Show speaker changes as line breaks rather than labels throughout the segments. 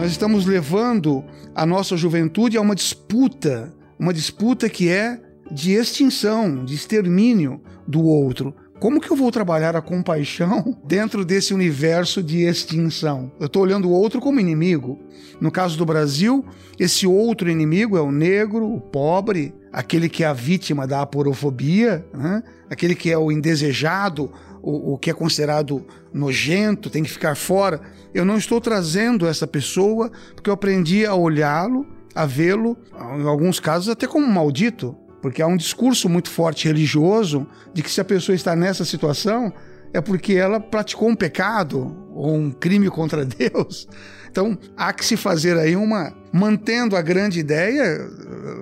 nós estamos levando a nossa juventude a uma disputa, uma disputa que é de extinção, de extermínio do outro. Como que eu vou trabalhar a compaixão dentro desse universo de extinção? Eu estou olhando o outro como inimigo. No caso do Brasil, esse outro inimigo é o negro, o pobre, aquele que é a vítima da aporofobia, né? aquele que é o indesejado, o, o que é considerado nojento, tem que ficar fora. Eu não estou trazendo essa pessoa porque eu aprendi a olhá-lo, a vê-lo, em alguns casos até como maldito. Porque há um discurso muito forte religioso de que se a pessoa está nessa situação é porque ela praticou um pecado ou um crime contra Deus. Então, há que se fazer aí uma. Mantendo a grande ideia,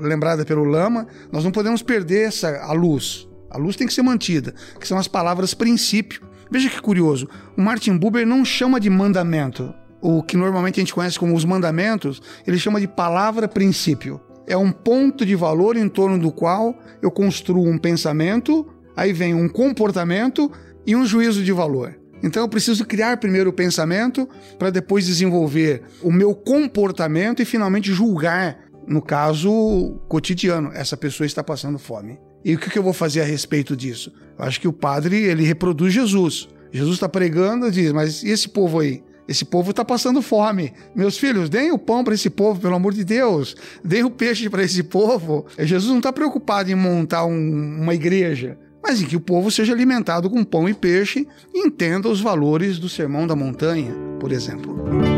lembrada pelo Lama, nós não podemos perder essa, a luz. A luz tem que ser mantida, que são as palavras princípio. Veja que curioso, o Martin Buber não chama de mandamento. O que normalmente a gente conhece como os mandamentos, ele chama de palavra princípio é um ponto de valor em torno do qual eu construo um pensamento, aí vem um comportamento e um juízo de valor. Então eu preciso criar primeiro o pensamento para depois desenvolver o meu comportamento e finalmente julgar, no caso cotidiano, essa pessoa está passando fome. E o que eu vou fazer a respeito disso? Eu acho que o padre ele reproduz Jesus. Jesus está pregando diz: Mas e esse povo aí? Esse povo está passando fome. Meus filhos, deem o pão para esse povo, pelo amor de Deus. Deem o peixe para esse povo. Jesus não está preocupado em montar um, uma igreja, mas em que o povo seja alimentado com pão e peixe e entenda os valores do sermão da montanha, por exemplo.